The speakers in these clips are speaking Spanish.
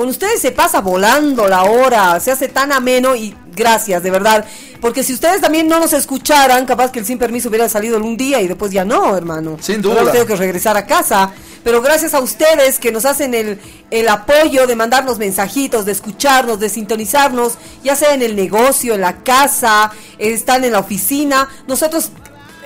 Con ustedes se pasa volando la hora, se hace tan ameno y gracias, de verdad. Porque si ustedes también no nos escucharan, capaz que el sin permiso hubiera salido un día y después ya no, hermano. Sin duda. Ahora tengo que regresar a casa. Pero gracias a ustedes que nos hacen el, el apoyo de mandarnos mensajitos, de escucharnos, de sintonizarnos, ya sea en el negocio, en la casa, están en la oficina. Nosotros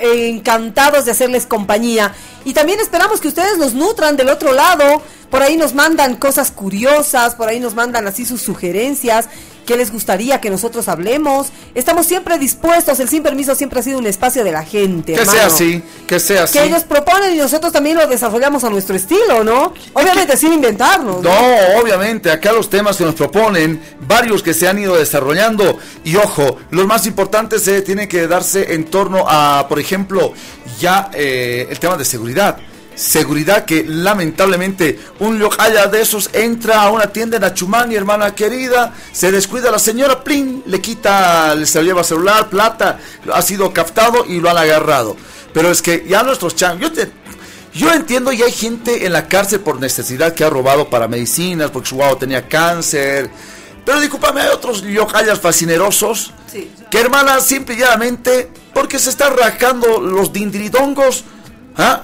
encantados de hacerles compañía. Y también esperamos que ustedes nos nutran del otro lado. Por ahí nos mandan cosas curiosas, por ahí nos mandan así sus sugerencias, qué les gustaría que nosotros hablemos. Estamos siempre dispuestos, el Sin Permiso siempre ha sido un espacio de la gente. Que hermano. sea así, que sea así. Que ellos proponen y nosotros también lo desarrollamos a nuestro estilo, ¿no? Obviamente sin inventarnos. No, obviamente, acá los temas que nos proponen, varios que se han ido desarrollando, y ojo, los más importantes se tienen que darse en torno a, por ejemplo, ya eh, el tema de seguridad. Seguridad que lamentablemente un localla de esos entra a una tienda en Achumani, hermana querida, se descuida la señora, plin, le quita, se lleva celular, plata, ha sido captado y lo han agarrado. Pero es que ya nuestros changos, yo te, yo entiendo y hay gente en la cárcel por necesidad que ha robado para medicinas, porque su guau tenía cáncer. Pero discúlpame, hay otros yocayas fascinerosos Sí. que hermana simple y llanamente porque se están rascando los dindiridongos, ¿ah?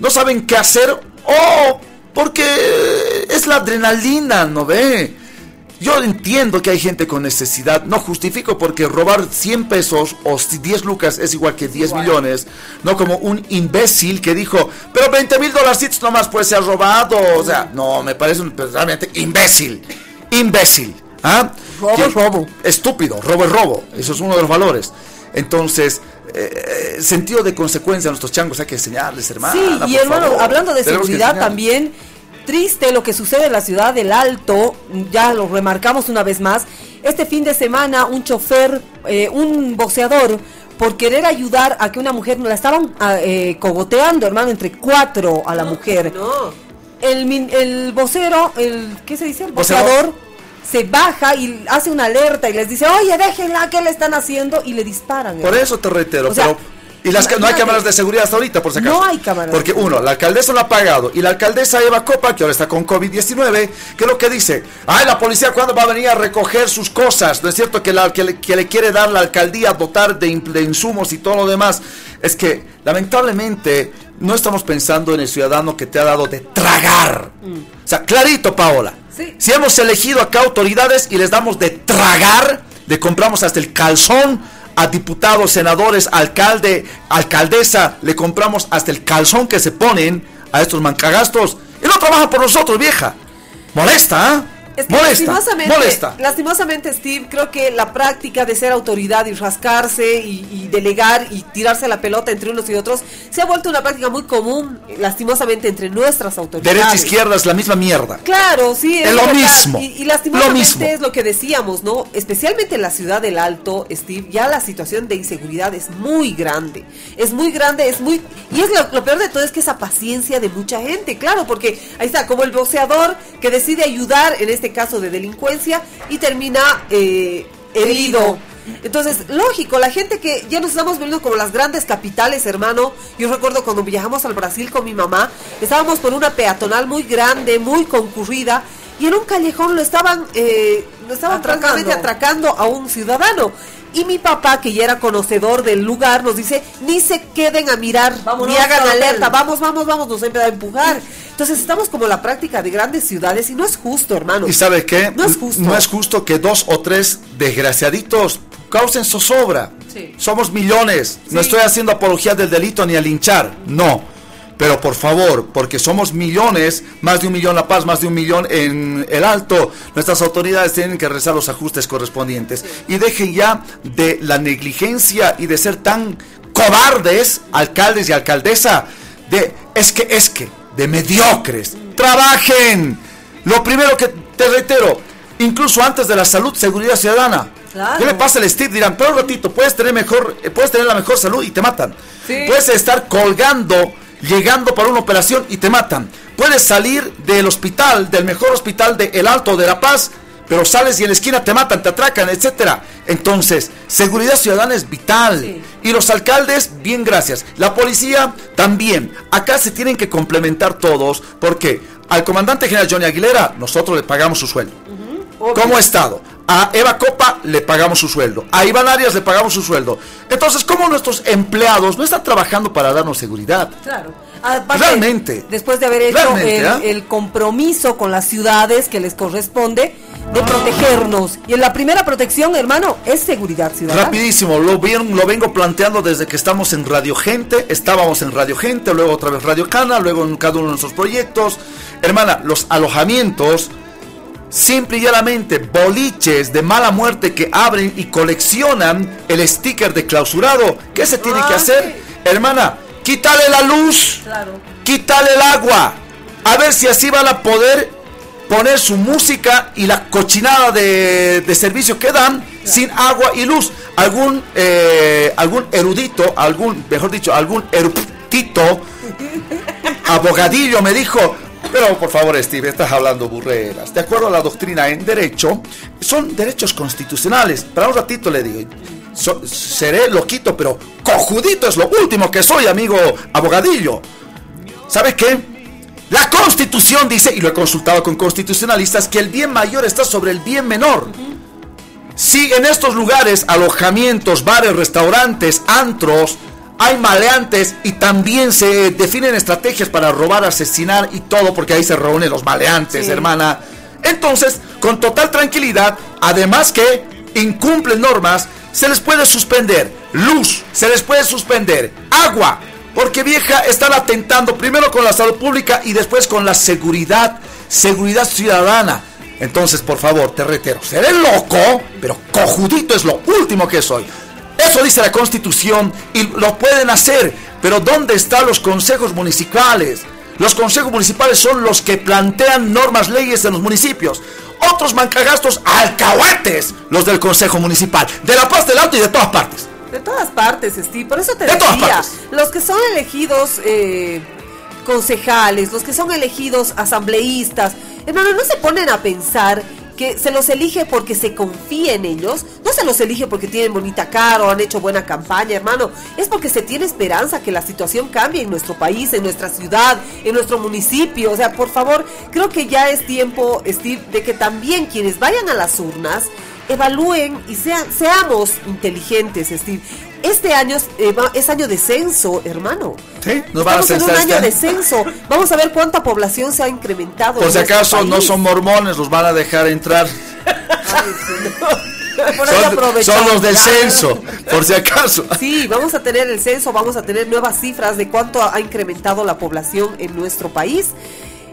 No saben qué hacer o porque es la adrenalina, ¿no ve? Yo entiendo que hay gente con necesidad, no justifico porque robar 100 pesos o 10 lucas es igual que 10 millones, no como un imbécil que dijo, pero 20 mil dolarcitos nomás puede ser robado, o sea, no, me parece un, pues, realmente imbécil, imbécil, ¿ah? Robo es robo. Estúpido, robo es robo, eso es uno de los valores. Entonces, eh, eh, sentido de consecuencia a nuestros changos hay que enseñarles, hermano. Sí, y hermano, hablando de seguridad también, triste lo que sucede en la ciudad del Alto, ya lo remarcamos una vez más, este fin de semana un chofer, eh, un boxeador, por querer ayudar a que una mujer, la estaban ah, eh, cogoteando, hermano, entre cuatro a la mujer. El, min- el vocero, el, ¿qué se dice? El boxeador se baja y hace una alerta y les dice, oye, déjenla, ¿qué le están haciendo? Y le disparan. Por hermano. eso te reitero, O sea, pero... Y las, no hay cámaras de seguridad hasta ahorita, por si acaso. No hay cámaras. Porque uno, la alcaldesa lo ha pagado. Y la alcaldesa Eva Copa, que ahora está con COVID-19, que es lo que dice? Ay, la policía, ¿cuándo va a venir a recoger sus cosas? ¿No es cierto que, la, que, le, que le quiere dar la alcaldía, dotar de, in- de insumos y todo lo demás? Es que, lamentablemente, no estamos pensando en el ciudadano que te ha dado de tragar. O sea, clarito, Paola. Si hemos elegido acá autoridades y les damos de tragar, le compramos hasta el calzón a diputados, senadores, alcalde, alcaldesa, le compramos hasta el calzón que se ponen a estos mancagastos y no trabajan por nosotros, vieja. Molesta, ¿ah? Es que molesta, lastimosamente, molesta. lastimosamente, Steve, creo que la práctica de ser autoridad y rascarse y, y delegar y tirarse la pelota entre unos y otros se ha vuelto una práctica muy común, lastimosamente, entre nuestras autoridades. Derecha, izquierda es la misma mierda. Claro, sí, Es lo verdad. mismo, Y, y lastimosamente lo mismo. es lo que decíamos, ¿no? Especialmente en la ciudad del Alto, Steve, ya la situación de inseguridad es muy grande. Es muy grande, es muy... Y es lo, lo peor de todo es que esa paciencia de mucha gente, claro, porque ahí está, como el boxeador que decide ayudar en este caso de delincuencia y termina eh, herido. Entonces, lógico, la gente que ya nos estamos viendo como las grandes capitales, hermano. Yo recuerdo cuando viajamos al Brasil con mi mamá, estábamos por una peatonal muy grande, muy concurrida, y en un callejón lo estaban, eh, lo estaban Atracando. atracando a un ciudadano. Y mi papá, que ya era conocedor del lugar, nos dice, ni se queden a mirar, Vámonos, ni hagan al hotel". alerta, vamos, vamos, vamos, nos empieza a empujar. Entonces estamos como la práctica de grandes ciudades y no es justo, hermano. ¿Y sabe qué? No es justo. No es justo que dos o tres desgraciaditos causen zozobra. Sí. Somos millones. No estoy haciendo apología del delito ni a linchar. No. Pero por favor, porque somos millones, más de un millón La Paz, más de un millón en el Alto, nuestras autoridades tienen que realizar los ajustes correspondientes. Y dejen ya de la negligencia y de ser tan cobardes, alcaldes y alcaldesa, de es que, es que, de mediocres. Trabajen. Lo primero que te reitero, incluso antes de la salud, seguridad ciudadana. Claro. ¿Qué le pasa al Steve? Dirán, pero un ratito, puedes tener mejor, eh, puedes tener la mejor salud y te matan. Sí. Puedes estar colgando, llegando para una operación y te matan. Puedes salir del hospital, del mejor hospital de El Alto de La Paz, pero sales y en la esquina te matan, te atracan, etcétera. Entonces, seguridad ciudadana es vital. Sí. Y los alcaldes, bien gracias. La policía también. Acá se tienen que complementar todos porque Al comandante general Johnny Aguilera, nosotros le pagamos su sueldo. Como Estado. A Eva Copa le pagamos su sueldo. A Iván Arias le pagamos su sueldo. Entonces, ¿cómo nuestros empleados no están trabajando para darnos seguridad? Claro. Realmente. Después de haber hecho ¿ah? el, compromiso con las ciudades que les corresponde de protegernos. Y en la primera protección, hermano, es seguridad ciudadana. Rapidísimo, lo, lo vengo planteando desde que estamos en Radio Gente. Estábamos en Radio Gente, luego otra vez Radio Cana, luego en cada uno de nuestros proyectos. Hermana, los alojamientos simple y llanamente boliches de mala muerte que abren y coleccionan el sticker de clausurado. ¿Qué se tiene que ah, hacer? Hermana, quítale la luz, quítale el agua. A ver si así van a poder poner su música y la cochinada de, servicio que dan sin agua y luz. Algún, eh, algún erudito, algún, mejor dicho, algún erudito, abogadillo me dijo, pero por favor, Steve, estás hablando burreras. De acuerdo a la doctrina en derecho, son derechos constitucionales. Para un ratito le digo, seré loquito, pero cojudito es lo último que soy, amigo abogadillo. ¿Sabes qué? La constitución dice, y lo he consultado con constitucionalistas, que el bien mayor está sobre el bien menor. Si en estos lugares, alojamientos, bares, restaurantes, antros, hay maleantes y también se definen estrategias para robar, asesinar y todo, porque ahí se reúnen los maleantes, hermana. Entonces, con total tranquilidad, además que incumplen normas, se les puede suspender luz, se les puede suspender agua, porque vieja están atentando primero con la salud pública y después con la seguridad, seguridad ciudadana. Entonces, por favor, te reitero, seré loco, pero cojudito es lo último que soy. Eso dice la constitución y lo pueden hacer. Pero ¿dónde están los consejos municipales? Los consejos municipales son los que plantean normas, leyes en los municipios. Otros mancagastos alcahuetes, los del consejo municipal. De La Paz del Alto y de todas partes. De todas partes, Steve. Por eso te decía, los que son elegidos eh, concejales, los que son elegidos asambleístas, hermano, no se ponen a pensar que se los elige porque se confía en ellos, no se los elige porque tienen bonita cara o han hecho buena campaña, hermano, es porque se tiene esperanza que la situación cambie en nuestro país, en nuestra ciudad, en nuestro municipio. O sea, por favor, creo que ya es tiempo, Steve, de que también quienes vayan a las urnas evalúen y sean, seamos inteligentes, Steve. Este año eh, es año de censo, hermano. Sí, nos Estamos en un año de censo. Vamos a ver cuánta población se ha incrementado. Por si acaso no son mormones, los van a dejar entrar. son, los del censo, por si acaso. Sí, vamos a tener el censo, vamos a tener nuevas cifras de cuánto ha incrementado la población en nuestro país.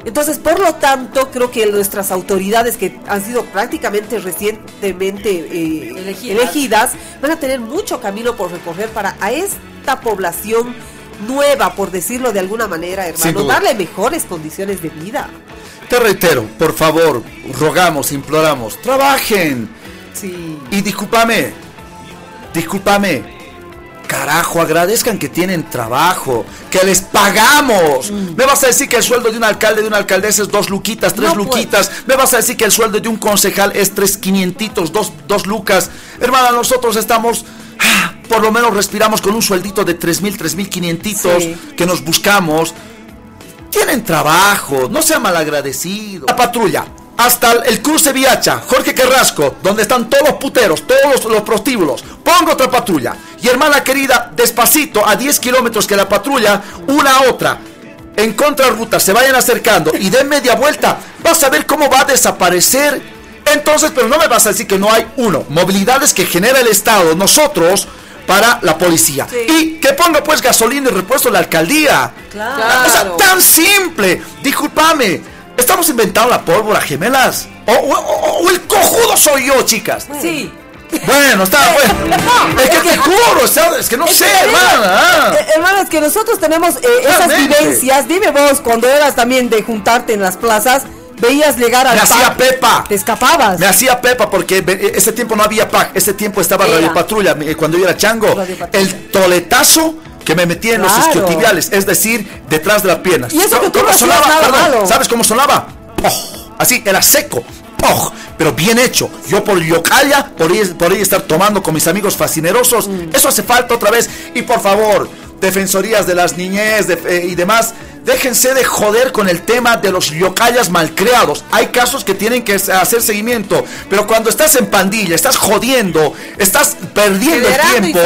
Entonces, por lo tanto, creo que nuestras autoridades que han sido prácticamente recientemente eh, elegidas. van a tener mucho camino por recorrer para a esta población nueva, por decirlo de alguna manera, hermano, darle mejores condiciones de vida. Te reitero, por favor, rogamos, imploramos, trabajen. Sí. Y discúlpame, discúlpame, Carajo, agradezcan que tienen trabajo, que les pagamos. Mm. Me vas a decir que el sueldo de un alcalde, de una alcaldesa es dos luquitas, tres luquitas. Me vas a decir que el sueldo de un concejal es tres quinientitos, dos, dos lucas. Hermana, nosotros estamos, ah, por lo menos respiramos con un sueldito de tres mil, tres mil quinientitos que nos buscamos. Tienen trabajo, no sean malagradecidos. La patrulla, hasta el cruce Viacha, Jorge Carrasco, donde están todos los puteros, todos los, prostíbulos. Pongo otra patrulla. Y hermana querida, despacito, a 10 kilómetros que la patrulla, una a otra, en contrarruta, se vayan acercando y den media vuelta, vas a ver cómo va a desaparecer. Entonces, pero no me vas a decir que no hay uno, movilidades que genera el Estado, nosotros, para la policía. Y que ponga pues gasolina y repuesto la alcaldía. Claro. O sea, tan simple. Discúlpame Estamos inventando la pólvora, gemelas. O, el cojudo soy yo, chicas. Sí. Bueno, está bueno. es que te juro, es que no sé, hermana. Eh, hermana, es que nosotros tenemos eh, esas vivencias. Dime vos, cuando eras también de juntarte en las plazas, veías llegar al Me hacía Pepa. Te escapabas. Me hacía Pepa porque ese tiempo no había PAC. Ese tiempo estaba Radio Patrulla. Cuando yo era chango, el toletazo que me metía en los isquiotibiales, es decir, detrás de las piernas. Y eso que tú no sonaba, nada ¿Sabes cómo sonaba? Así, era seco. Pero bien hecho. Yo por Yocaya, por ahí, por ahí estar tomando con mis amigos fascinerosos. Mm. Eso hace falta otra vez. Y por favor, defensorías de las niñez eh, y demás, déjense de joder con el tema de los yocayas malcriados. Hay casos que tienen que hacer seguimiento, pero cuando estás en pandilla, estás jodiendo, estás perdiendo el tiempo.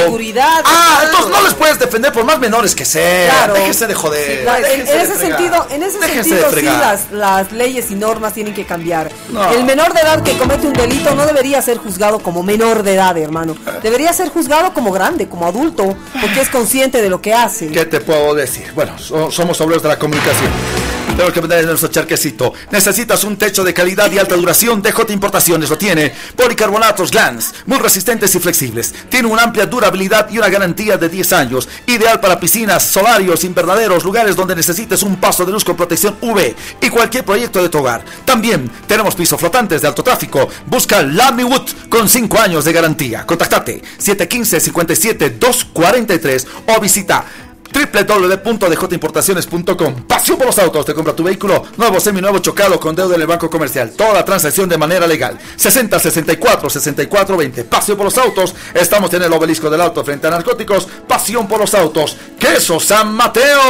Ah, entonces no les puedes defender por más menores que sean. Déjense de joder. en, ese sentido, en ese sentido sí las, leyes y normas tienen que cambiar. El menor de edad que comete un delito no debería ser juzgado como menor de edad, hermano. Debería ser juzgado como grande, como adulto, porque es consciente de lo que hace. ¿Qué te puedo decir? Bueno, somos obreros de la comunicación. Tengo que poner nuestro charquecito. Necesitas un techo de calidad y alta duración. DJ Importaciones lo tiene. Policarbonatos Glans, muy resistentes y flexibles. Tiene una amplia durabilidad y una garantía de 10 años. Ideal para piscinas, solarios, invernaderos, lugares donde necesites un paso de luz con protección UV y cualquier proyecto de tu hogar. También tenemos pisos flotantes de alto tráfico. Busca Lamy Wood con 5 años de garantía. Contactate 715 57 243 o visita www.djimportaciones.com Pasión por los autos. Te compra tu vehículo nuevo, semi-nuevo, chocado con deuda en el banco comercial. Toda la transacción de manera legal. 60 64 64 20. Pasión por los autos. Estamos en el obelisco del auto frente a narcóticos. Pasión por los autos. Queso San Mateo.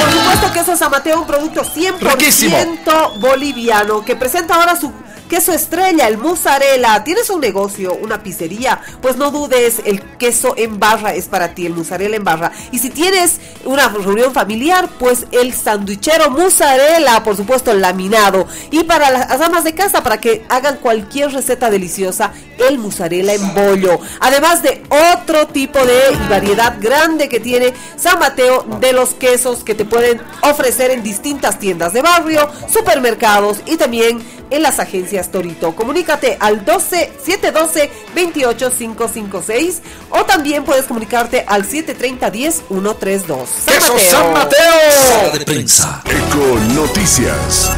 Por supuesto, Queso San Mateo, un producto 100% boliviano que presenta ahora su Queso estrella, el mozzarella. ¿Tienes un negocio, una pizzería? Pues no dudes, el queso en barra es para ti, el mozzarella en barra. Y si tienes una reunión familiar, pues el sandwichero mozzarella, por supuesto, laminado. Y para las amas de casa, para que hagan cualquier receta deliciosa, el mozzarella en bollo. Además de otro tipo de variedad grande que tiene San Mateo de los quesos que te pueden ofrecer en distintas tiendas de barrio, supermercados y también en las agencias Torito. Comunícate al 12 712 28556 o también puedes comunicarte al 730 10 132. San Mateo. San Mateo! de prensa. Eco Noticias.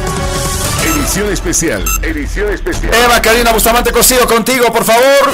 Edición especial. Edición especial. Eva Karina Bustamante Cosido contigo, por favor.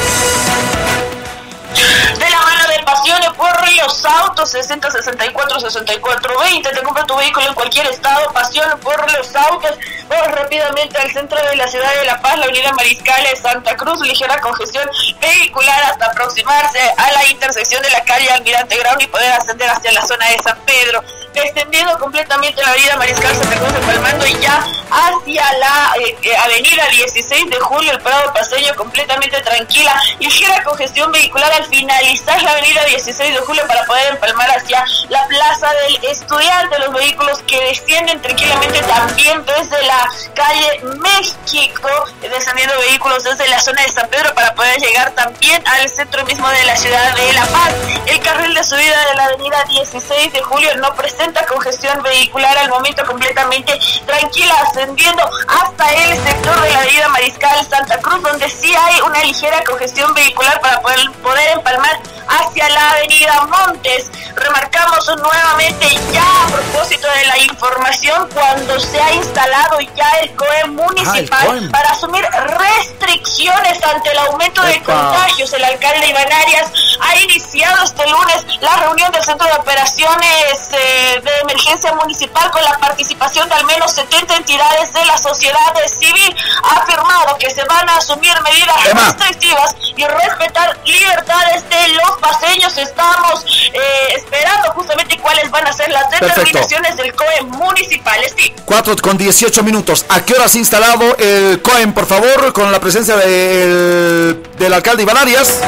De la mano de Pasiones por los autos, 60 64 64 20. Te compra tu vehículo en cualquier estado. Pasión por los autos. Vamos rápidamente al centro de la ciudad de La Paz, la avenida Mariscales, Santa Cruz. Ligera congestión vehicular hasta aproximarse a la intersección de la calle Almirante Grau y poder ascender hacia la zona de San Pedro extendiendo completamente la avenida Mariscal Santa Cruz de Palmando y ya hacia la eh, eh, avenida 16 de julio, el Prado Paseño completamente tranquila, ligera congestión vehicular al finalizar la avenida 16 de julio para poder empalmar hacia la plaza del estudiante, los vehículos que descienden tranquilamente también desde la calle México, descendiendo vehículos desde la zona de San Pedro para poder llegar también al centro mismo de la ciudad de La Paz. El carril de subida de la avenida 16 de julio no presenta congestión vehicular al momento completamente tranquila, ascendiendo hasta el sector de la avenida Mariscal Santa Cruz, donde sí hay una ligera congestión vehicular para poder, poder empalmar hacia la avenida Montes. Remarcamos nuevamente ya a propósito de la información cuando se ha instalado ya el COE municipal para asumir restricciones ante el aumento de contagios. El alcalde Iván Arias ha iniciado este lunes la reunión del Centro de Operaciones eh, de Emergencia Municipal con la participación de al menos 70 entidades de la sociedad civil. Ha afirmado que se van a asumir medidas restrictivas y respetar libertades de los paseños. Estamos eh, esperando justamente cuáles van a ser las determinaciones del COE municipal. Sí. 4 con 18 minutos. ¿A qué hora se ha instalado el COE, por favor, con la presencia del, del alcalde Iván Arias?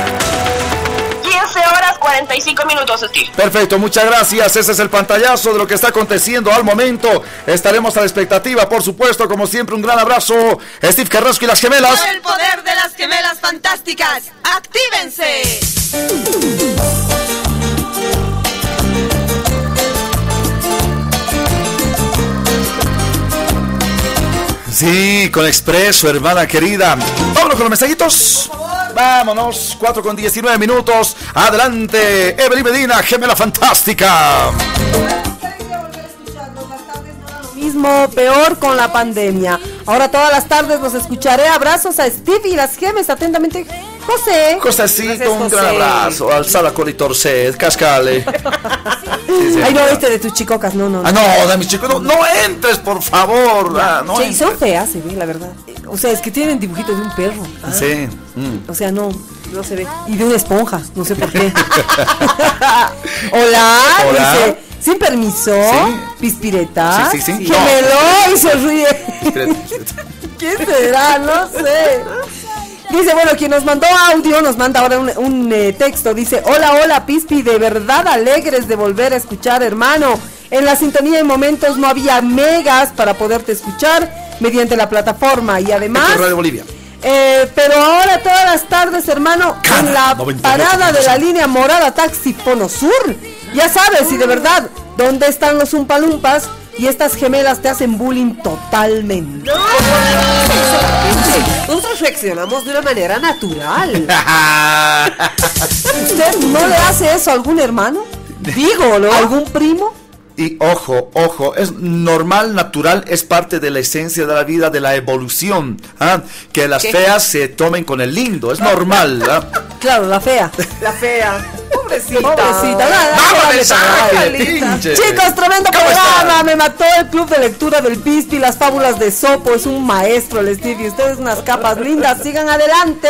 15 horas 45 minutos, Steve. Perfecto, muchas gracias. Ese es el pantallazo de lo que está aconteciendo al momento. Estaremos a la expectativa, por supuesto, como siempre, un gran abrazo. Steve Carrasco y las gemelas. Por el poder de las gemelas fantásticas, ¡actívense! Sí, con Expreso, hermana querida. Vámonos con los mensajitos. Vámonos, 4 con 19 minutos. Adelante, Evelyn Medina, gemela fantástica. Mismo, peor con la pandemia. Ahora todas las tardes los escucharé. Abrazos a Steve y las gemes. Atentamente, José. Josecito, un gran abrazo. Alzada con y torced, cascale. Ay, no, este de tus chicocas, no, no. Ah, no, de mis chicos, no, no entres, por favor. Ah, no sí, son feas, se ve, la verdad. O sea, es que tienen dibujitos de un perro. Sí. O sea, no, no se ve. Y de una esponja, no sé por qué. Hola, Hola. dice. Sin permiso. Sí. Pispireta. Sí, sí, sí. Gemelo y se ríe. ¿Quién será? No sé. Dice, bueno, quien nos mandó audio nos manda ahora un, un, eh, texto. Dice, hola, hola, Pispi, de verdad alegres de volver a escuchar, hermano. En la sintonía en momentos no había megas para poderte escuchar mediante la plataforma y además... Bolivia. Eh, pero ahora todas las tardes, hermano, Cada en la 98 parada de la línea morada taxi Pono Sur. Ya sabes, y de verdad, ¿dónde están los umpalumpas? Y estas gemelas te hacen bullying totalmente. Nosotros reaccionamos de una manera natural. ¿Usted no le hace eso a algún hermano? Digo, ¿no? ¿Algún primo? Y ojo, ojo, es normal, natural, es parte de la esencia de la vida, de la evolución. ¿ah? Que las ¿Qué? feas se tomen con el lindo, es normal. ¿ah? Claro, la fea. La fea. Pobrecita. Pobrecita, nada, ¡Vámonos, sácale, pinche! Chicos, tremendo ¿Cómo programa. están? Me mató el club de lectura del Pispi, las fábulas de Sopo. Es un maestro el Steve. Y ustedes unas capas lindas. Sigan adelante.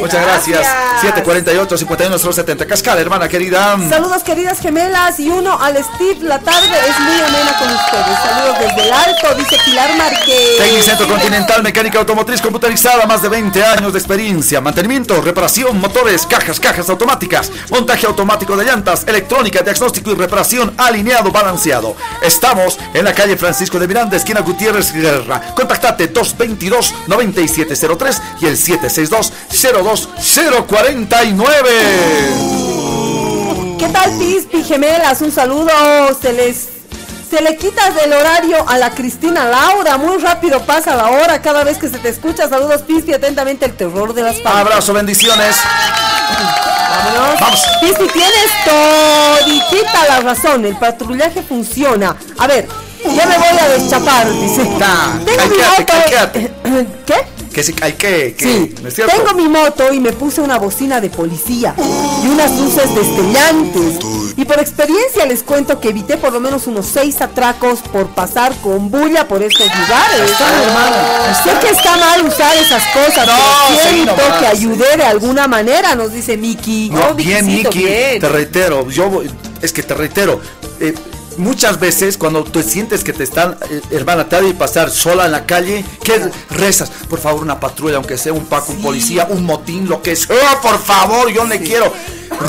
Muchas gracias. 748 51 070 Cascada, hermana querida. Saludos queridas gemelas y uno al Steve. La tarde es muy amena con ustedes. Saludos desde el alto, dice Pilar Márquez. Tecnicentro Continental, mecánica automotriz computarizada, más de 20 años de experiencia. Mantenimiento, reparación, motores, cajas, cajas automáticas, montaje automático de llantas, electrónica, diagnóstico y reparación alineado, balanceado. Estamos en la calle Francisco de Miranda, esquina Gutiérrez Guerra. Contactate 222-9703 y el 762-02049. ¿Qué tal, Pispi gemelas? Un saludo. Se les. Se le quita del horario a la Cristina Laura. Muy rápido pasa la hora cada vez que se te escucha. Saludos, Pispi. Atentamente, el terror de las palabras. Abrazo, bendiciones. Vámonos. Vamos. Pispi, tienes toditita la razón. El patrullaje funciona. A ver, ya me voy a deschapar, dice. Nah, Tengo mi calqueate. ¿Qué? Que si hay que, que, Sí, ¿no es cierto? tengo mi moto y me puse una bocina de policía y unas luces destellantes. Y por experiencia les cuento que evité por lo menos unos seis atracos por pasar con bulla por estos lugares. Sé que está mal usar esas cosas, No, pero siento nomás. que ayudé de alguna manera, nos dice Miki. No, No, bien, Miki, te reitero, yo voy- es que te reitero, eh, muchas veces cuando tú sientes que te están, eh, hermana, te ha de pasar sola en la calle, ¿qué rezas? Por favor, una patrulla, aunque sea un paco, un policía, un motín, lo que sea, por favor, yo le quiero.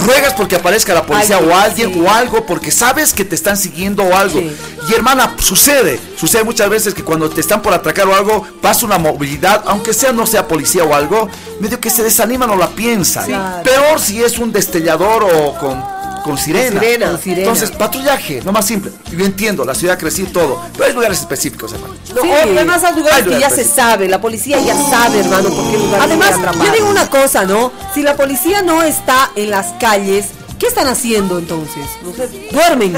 Ruegas porque aparezca la policía o alguien sí. o algo, porque sabes que te están siguiendo o algo. Y hermana, sucede, sucede muchas veces que cuando te están por atracar o algo, pasa una movilidad, aunque sea no sea policía o algo, medio que se desaniman o la piensan. Peor si es un destellador o con, con sirena. sirena. Con sirena. Entonces, patrullaje, no más simple. Yo entiendo, la ciudad creció y todo, pero hay lugares específicos, hermano. No, Sí. además hay lugares Hay que ya lugares se sabe, la policía ya sabe, hermano, por qué lugar Además, yo digo una cosa, ¿no? Si la policía no está en las calles, ¿qué están haciendo entonces? Duermen.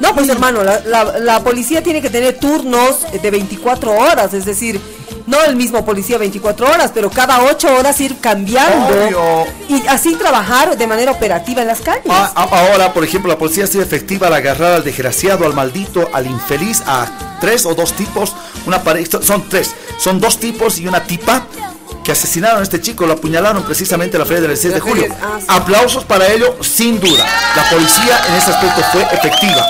No, pues hermano, la, la- la policía tiene que tener turnos de 24 horas, es decir, no el mismo policía 24 horas, pero cada 8 horas ir cambiando Obvio. y así trabajar de manera operativa en las calles. A- a- ahora, por ejemplo, la policía ha sido efectiva al agarrar al desgraciado, al maldito, al infeliz, a tres o dos tipos, una pareja, son tres, son dos tipos y una tipa que asesinaron a este chico, lo apuñalaron precisamente la feria del 6 de julio. ah, sí. Aplausos para ello, sin duda. La policía en ese aspecto fue efectiva.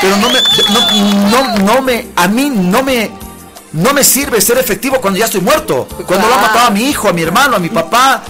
Pero no me, no, no, no me, a mí no me, no me sirve ser efectivo cuando ya estoy muerto. Cuando lo ha matado a mi hijo, a mi hermano, a mi papá.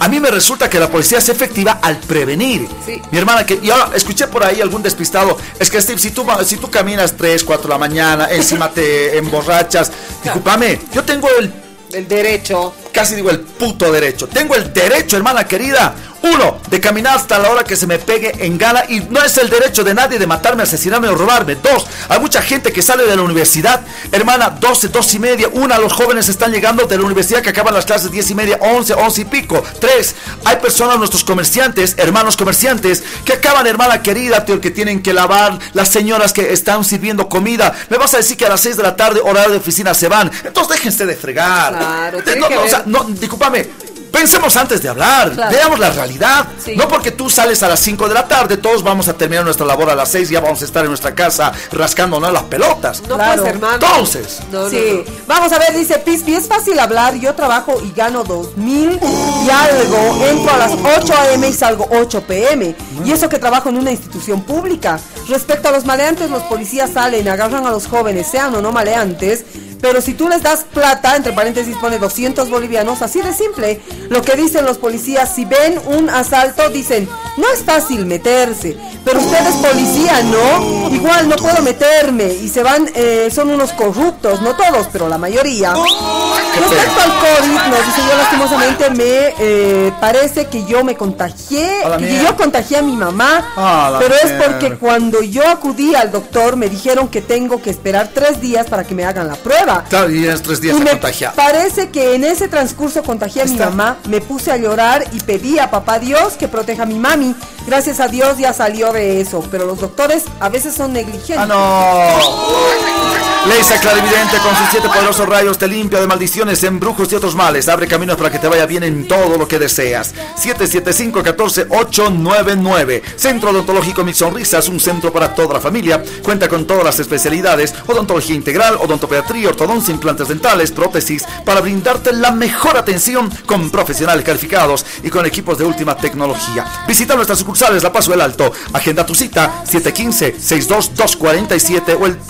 A mí me resulta que la policía es efectiva al prevenir. Sí. Mi hermana, que y ahora escuché por ahí algún despistado. Es que Steve, si tú, si tú caminas 3, 4 de la mañana, encima te emborrachas. Discúlpame, yo tengo el El derecho. casi digo el puto derecho. Tengo el derecho, hermana querida. Uno, de caminar hasta la hora que se me pegue en gana y no es el derecho de nadie de matarme, asesinarme o robarme. Dos, hay mucha gente que sale de la universidad, hermana, 12, dos y media. Una, los jóvenes están llegando de la universidad que acaban las clases 10 y media, 11, 11 y pico. Tres, hay personas, nuestros comerciantes, hermanos comerciantes, que acaban, hermana querida, tío, que tienen que lavar, las señoras que están sirviendo comida. Me vas a decir que a las 6 de la tarde, horario de oficina, se van. Entonces déjense de fregar. Claro, no, o sea, no, discúlpame. Pensemos antes de hablar, Claro. veamos la realidad. Sí. No porque tú sales a las 5 de la tarde, todos vamos a terminar nuestra labor a las 6 y ya vamos a estar en nuestra casa rascándonos las pelotas. No Claro. pues, hermano. Entonces. No, no, Sí, no. vamos a ver, dice Pispi, es fácil hablar, yo trabajo y gano dos mil y algo, entro a las 8 a.m. y salgo 8 p.m. Y eso que trabajo en una institución pública. Respecto a los maleantes, los policías salen, agarran a los jóvenes, sean o no maleantes, pero si tú les das plata, entre paréntesis pone 200 bolivianos, así de simple, lo que dicen los policías, si ven un asalto, dicen, no es fácil meterse, pero usted es policía, ¿no? Igual no puedo meterme y se van, eh, son unos corruptos, no todos, pero la mayoría. Respecto al COVID, nos dice yo lastimosamente me eh, parece que yo me contagié, que yo contagié a mi mamá, A pero es porque cuando yo acudí al doctor me dijeron que tengo que esperar tres días para que me hagan la prueba. Claro, y en tres días Y me contagia. parece que en ese transcurso contagié a mi mamá, me puse a llorar y pedí a papá Dios que proteja a mi mami. Gracias a Dios ya salió de eso, pero los doctores a veces son negligentes. Ah, no. Leisa Clarividente con sus siete poderosos rayos te limpia de maldiciones, embrujos y otros males. Abre caminos para que te vaya bien en todo lo que deseas. 775-14899. Centro Odontológico Mil Sonrisas, un centro para toda la familia. Cuenta con todas las especialidades: odontología integral, odontopediatría, ortodoncia, implantes dentales, prótesis, para brindarte la mejor atención con profesionales calificados y con equipos de última tecnología. Visita nuestras sucursales La Paso del Alto. Agenda tu cita 715-62247 o el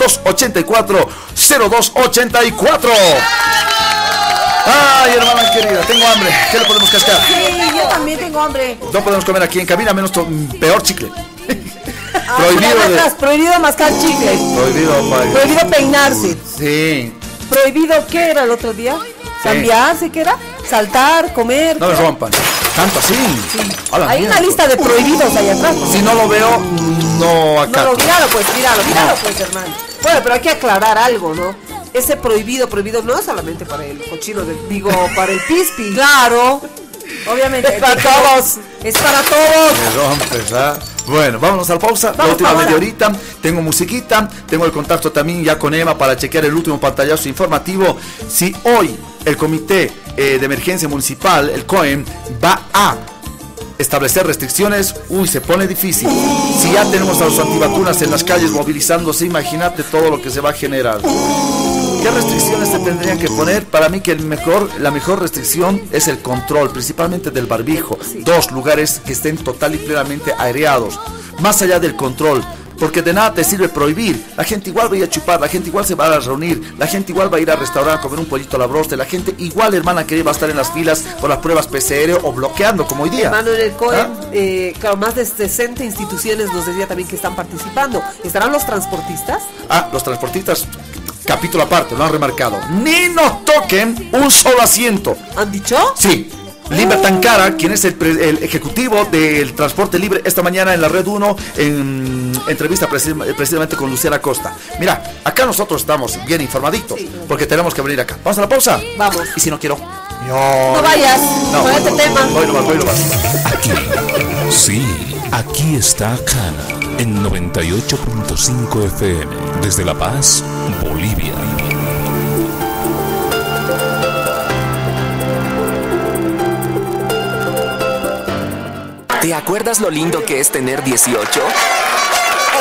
284-0284. Ay, hermana querida, tengo hambre. ¿Qué le podemos cascar? Sí, yo también tengo hambre. No podemos comer aquí en cabina, menos peor chicle. Ah, Prohibido de- prohibido mascar chicle. Prohibido, Prohibido peinarse. Sí. Prohibido, ¿qué era el otro día? Cambiarse, ¿qué era? Saltar, comer. No me rompan. Tanto así. La Hay una lista de prohibidos ahí atrás. Si no lo veo, no No, acá. no, míralo pues, míralo, míralo pues, hermano. Bueno, pero hay que aclarar algo, ¿no? Ese prohibido, prohibido no es solamente para el cochino, de, digo, para el pispi. Claro. Obviamente. Es para todos. Es para todos. Me rompes, ¿ah? Bueno, vámonos a la pausa. la última ahora. media horita. Tengo musiquita. Tengo el contacto también ya con Emma para chequear el último pantallazo informativo. Si hoy el Comité eh, de Emergencia Municipal, el COEM, va a establecer restricciones, uy, se pone difícil. Si ya tenemos a los antivacunas en las calles movilizándose, imagínate todo lo que se va a generar. ¿Qué restricciones se tendrían que poner? Para mí que el mejor, la mejor restricción es el control, principalmente del barbijo. Dos lugares que estén total y plenamente aireados. Más allá del control. Porque de nada te sirve prohibir. La gente igual va a ir a chupar, la gente igual se va a reunir, la gente igual va a ir a restaurar a comer un pollito a la broste, la gente igual, hermana querida, va a estar en las filas por las pruebas PCR o bloqueando como hoy día. Hermano, en el COEM, ¿Ah? eh, claro, más de 60 instituciones nos decía también que están participando. ¿Estarán los transportistas? Ah, los transportistas, capítulo aparte, lo han remarcado. Ni nos toquen un solo asiento. ¿Han dicho? Sí. Limber Tancara, quien es el, pre- el ejecutivo del transporte libre, esta mañana en la Red 1, en entrevista preci- precisamente con Luciana Costa. Mira, acá nosotros estamos bien informaditos, porque tenemos que venir acá. ¿Vamos a la pausa? Vamos. Y si no quiero, no. No vayas, No, con este tema. Voy nomás, voy nomás. Aquí, sí, aquí está Cana, en 98.5 FM, desde La Paz, Bolivia. ¿Te acuerdas lo lindo que es tener 18?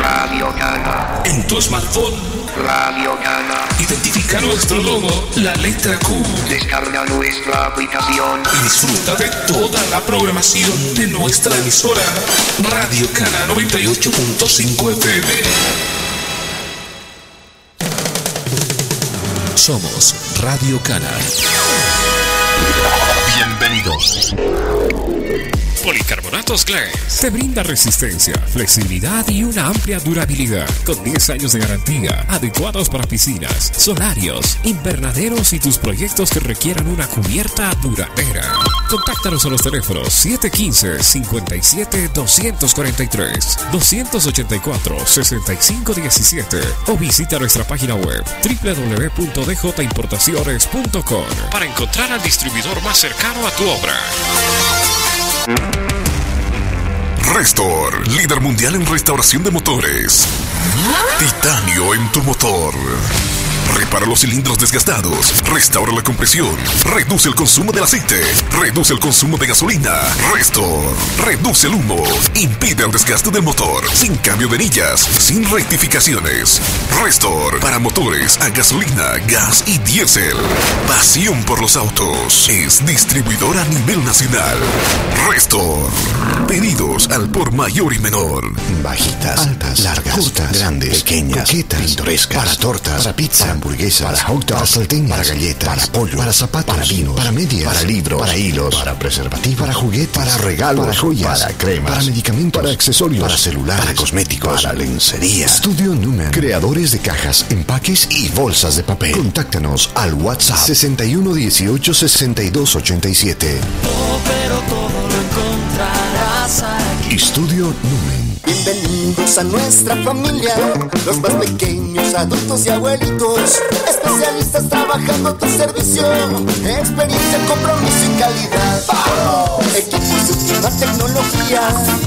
Radio Gana, En tu smartphone, Radio Gana. identifica nuestro logo, la letra Q, Descarga nuestra aplicación. y disfruta de toda la programación de nuestra emisora, Radio Cana 98.5 FM. Somos Radio Cana. Bienvenidos. Policarbonatos Glass te brinda resistencia, flexibilidad y una amplia durabilidad con 10 años de garantía, adecuados para piscinas, solarios, invernaderos y tus proyectos que requieran una cubierta duradera. Contáctanos a los teléfonos 715-57-243, 284-6517 o visita nuestra página web www.djimportaciones.com para encontrar al distribuidor más cercano a tu obra. Restor, líder mundial en restauración de motores. Titanio en tu motor. Repara los cilindros desgastados, restaura la compresión, reduce el consumo del aceite, reduce el consumo de gasolina, Restor, reduce el humo, impide el desgaste del motor, sin cambio de anillas, sin rectificaciones. Restor, para motores a gasolina, gas y diésel. Pasión por los autos, es distribuidor a nivel nacional. Restor, pedidos al por mayor y menor. Bajitas, altas, largas, cortas, grandes, pequeñas, coquetas, pintorescas, para tortas, para pizza, hamburguesas, para hot dogs, para salteñas, para galletas, para pollo, para zapatos, para vinos, para medias, para libros, para hilos, para preservativos, para juguetes, para regalos, para joyas, para cremas, para medicamentos, para accesorios, para celulares, para cosméticos, para lencería. Estudio Numen, creadores de cajas, empaques y bolsas de papel. Contáctanos al WhatsApp 61 18 62 87. pero todo lo encontrarás aquí. Estudio Numen. Bienvenidos a nuestra familia, los más pequeños, adultos y abuelitos, especialistas trabajando a tu servicio, experiencia, compromiso y calidad. Equipos de última tecnología,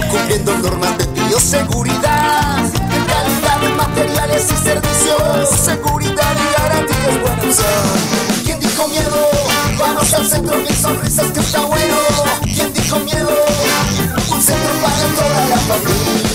cumpliendo normas de bioseguridad, calidad de materiales y servicios, seguridad y garantías buenas. ¿Quién dijo miedo? Vamos al centro, mil sonrisas que está bueno. ¿Quién dijo miedo? Un centro para toda la familia.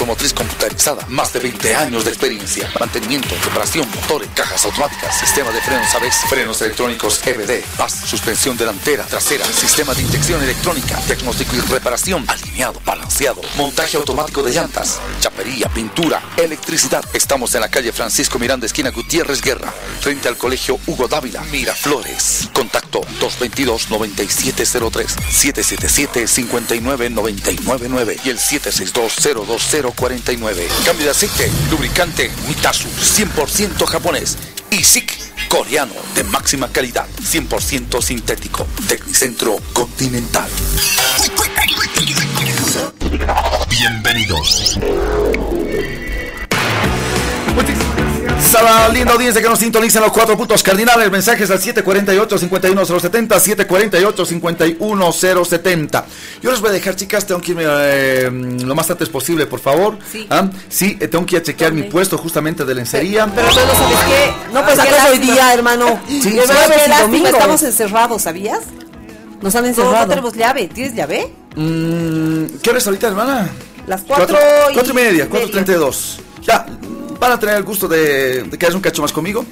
Automotriz computarizada. Más de 20 años de experiencia. Mantenimiento, reparación, motores, cajas automáticas, sistema de frenos ABS, frenos electrónicos EBD, PAS, suspensión delantera, trasera, sistema de inyección electrónica, diagnóstico y reparación, alineado, balanceado, montaje automático de llantas, chapería, pintura, electricidad. Estamos en la calle Francisco Miranda, esquina Gutiérrez Guerra, frente al colegio Hugo Dávila, Miraflores. Contacto 222-9703, 777-59999 y el 762-02049. Cambio de aceite, lubricante, Mitasu, 100% japonés. Y SIC, coreano, de máxima calidad, 100% sintético. Tecnicentro Continental. Bienvenidos. A la linda audiencia que nos sintoniza en los cuatro puntos cardinales, mensajes al 748-51070, 748-51070. Yo les voy a dejar, chicas, tengo que irme eh, lo más antes posible, por favor. Sí. ¿Ah? Sí, eh, tengo que ir a chequear mi puesto justamente de lencería. Pero no sabes qué, no pues sacas hoy día, hermano. Sí, sí. Domingo. estamos encerrados, ¿sabías? Nos han encerrado. no tenemos llave. ¿Tienes llave? Mm, ¿Qué hora es ahorita, hermana? Las cuatro, Cuatro, y, cuatro y media, media. 4.32. Ya, van a tener el gusto de, de quedarse un cacho más conmigo.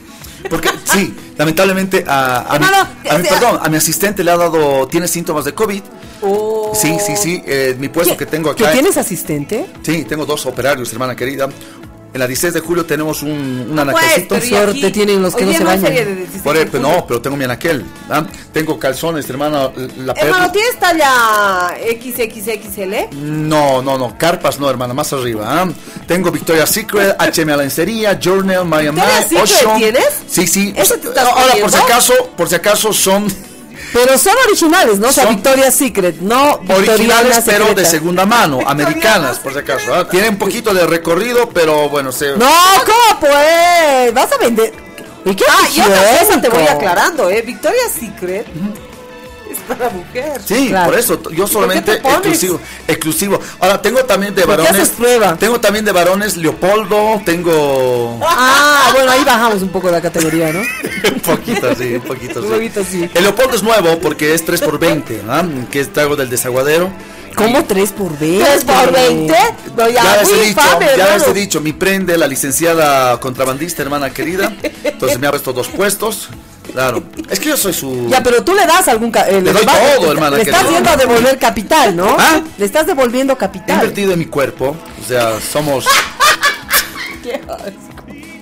Porque sí, lamentablemente a, a mi, Hermano, a mi- eh, perdón, a mi asistente le ha dado, tiene síntomas de COVID. Oh. Sí, sí, sí, eh, mi puesto que tengo ¿Que acá. tienes asistente? Sí, tengo dos operarios, hermana querida. En la 16 de julio tenemos un, un Pues, anaquelcito. ¿y Suerte aquí? tienen los que no se bañan. feria de 16 Por el, no, pero tengo mi anaquel. ¿ah? Tengo calzones, hermana. La Hermano, ¿tienes talla XXXL? No, no, no, carpas no, hermana, más arriba. ¿ah? Tengo Victoria's Secret, HM Lencería, Journal, Maya ¿Victoria's Mai, Secret Ocean. tienes? Sí, sí. ¿Eso te estás Ahora, por si acaso, por si acaso son Pero son originales, ¿no? O sea, Son- Victoria's Secret, no originales, pero de segunda mano, americanas, por si acaso. ¿ah? Tienen un poquito de recorrido, pero bueno, se... No, ¿cómo pues? Vas a vender. ¿Y qué Ah, y otra cosa te voy aclarando, ¿eh? Victoria's Secret mujer. Sí, Claro. por eso, yo solamente te pones? exclusivo, exclusivo. Ahora, tengo también de ¿Por qué varones. haces prueba? Tengo también de varones Leopoldo, tengo... Ah, bueno, ahí bajamos un poco la categoría, ¿no? un poquito así, un poquito así. Un poquito así. El Leopoldo es nuevo porque es 3 por 20 ¿ah? que es trago del desaguadero. ¿Cómo 3 por 20? ¿Tres por 20? No, ya, Ya les he dicho, infame, ya les he dicho, mi prende, la licenciada contrabandista, hermana querida. Entonces me ha puesto dos puestos. Claro. Es que yo soy su. Ya, pero tú le das algún... eh, Le doy vas- todo, le- hermana Le estás yendo a devolver capital, ¿no? ¿Ah? Le estás devolviendo He capital. invertido en mi cuerpo. O sea, somos.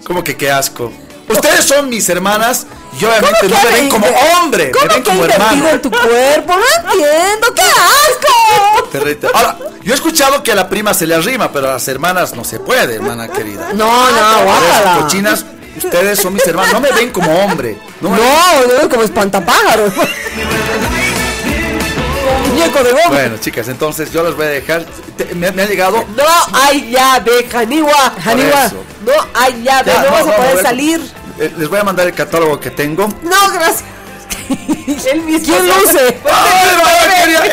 ¿Cómo que qué asco? Ustedes son mis hermanas y obviamente ¿Cómo no me ven como hombre, me ¿Cómo ven que como hermano. en tu cuerpo? No entiendo, ¡qué asco! Ahora, yo he escuchado que a la prima se le arrima, pero a las hermanas no se puede, hermana querida. No, no, guácala. cochinas, ustedes son mis hermanos, no me ven como hombre. No, me ven- No, no, como espantapájaros. Como muñeco de goma. Bueno, chicas, entonces yo les voy a dejar. te- me, me ha llegado. No hay llave, Janiwa. Janiwa. No hay llave, Ya, no, vas a poder salir. Eh, les voy a mandar el catálogo que tengo. No, gracias. Él mismo ¿Quién luce?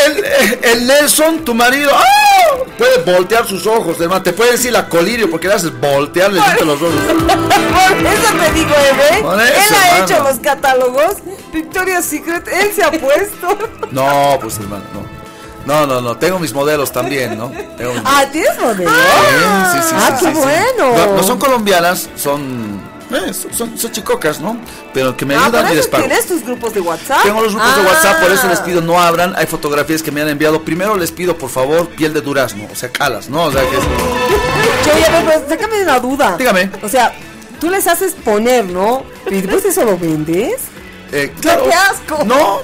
El- el Nelson, tu marido, ¡ah! Puede voltear sus ojos, hermano. Te puede decir la colirio porque le haces voltear, le los ojos. Por eso te digo, Eve. Por Él eso, ha hermano. hecho los catálogos. Victoria's Secret, él se ha puesto. No, pues hermano, no. No, no, no. Tengo mis modelos también, ¿no? Tengo mis Ah, ¿tienes modelo? Sí, sí, sí, Ah, sí, qué sí, sí. bueno. No, no son colombianas, son, eh, son, son, son chicocas, ¿no? Pero que me Ah, ayudan y les pago. tienes tus grupos de WhatsApp. Tengo los grupos de Ah. WhatsApp, por eso les pido no abran. Hay fotografías que me han enviado. Primero les pido, por favor, piel de durazno, o sea, calas, ¿no? O sea, que es- Che, oye, a ver, pues, sácame de una duda. Dígame. O sea, tú les haces poner, ¿no? Y después eso lo vendes. eh, claro. ¡Qué asco! No,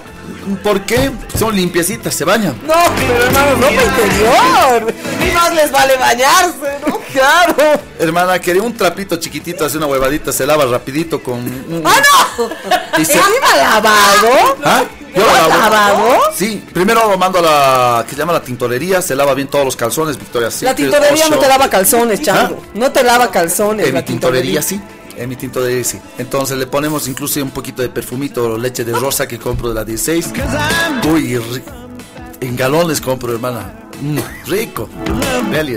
¿por qué? Son limpiecitas, se bañan. No, pero hermano, ropa interior. Y más les vale bañarse, ¿no? Claro. Hermana, quería un trapito chiquitito, hace una huevadita, se lava rapidito con un... ¡Ah, no! Y se- ¿Encima lavado? ¿Ah? Yo lo ¿Lo has lavo. lavado? Sí, primero lo mando a la que se llama la tintorería, se lava bien todos los calzones, Victoria La tintorería no te lava calzones, chango. No te lava calzones. En la mi tintorería sí. En mi tintorería sí. Entonces le ponemos incluso un poquito de perfumito, leche de rosa que compro de la 16. Uy, en galones compro, hermana. Mm, rico.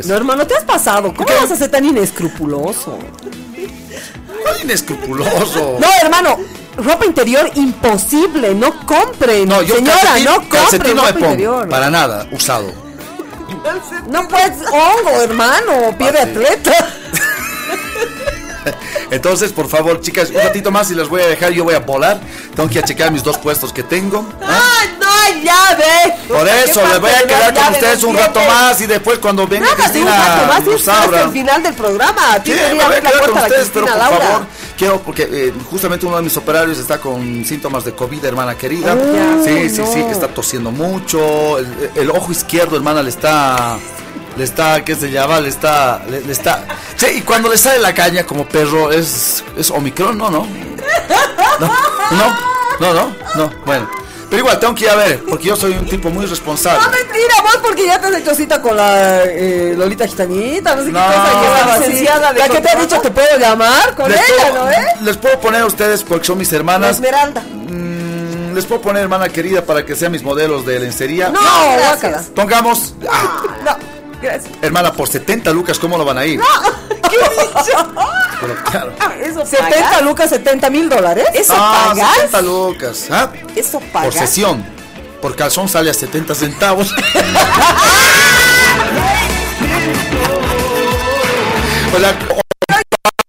No, hermano, te has pasado. ¿Cómo vas a ser tan inescrupuloso? No inescrupuloso. No, hermano, ropa interior imposible. No compren. No, yo Señora, calcetín, no compren me ropa pongo. interior. Para nada, usado. No puedes, hongo, hermano, pie de atleta. Entonces, por favor, chicas, un ratito más y las voy a dejar. Yo voy a volar. Tengo que ir a checar mis dos puestos que tengo. ¿ah? ¡Ay, no hay llave! Por eso, les voy a quedar con ustedes un rato más y después cuando venga Nada, Cristina rato más y nos hasta el final del programa. Sí, me voy a quedar con ustedes, pero por Laura. favor, quiero, porque eh, justamente uno de mis operarios está con síntomas de COVID, hermana querida. Oh, sí, sí, sí, no. está tosiendo mucho. El, el ojo izquierdo, hermana, le está. Le está, ¿qué se llama? Le está, le, le está. Sí, y cuando le sale la caña como perro, es, es Omicron, no, no. No, no, no, no, no. Bueno, pero igual tengo que ir a ver, porque yo soy un tipo muy responsable. No, mentira, vos porque ya te has hecho cita con la eh, Lolita Gitanita, no sé No. qué cosa. que así. De La que te ha dicho te puedo llamar con Les ella, puedo, ¿no, eh? les puedo poner a ustedes porque son mis La hermanas. Esmeralda. Mm, les puedo poner, hermana querida, para que sean mis modelos de lencería. No, guácala. Pongamos, ah, No, gracias. hermana, por 70 lucas, ¿cómo lo van a ir? ¿Qué he dicho? Pero claro. ¿Eso 70 pagas? lucas, 70 mil dólares. ¿Eso Ah, pagas? 70 lucas. ¿ah? ¿Eso Por pagas? sesión. Por calzón sale a 70 centavos. Hola,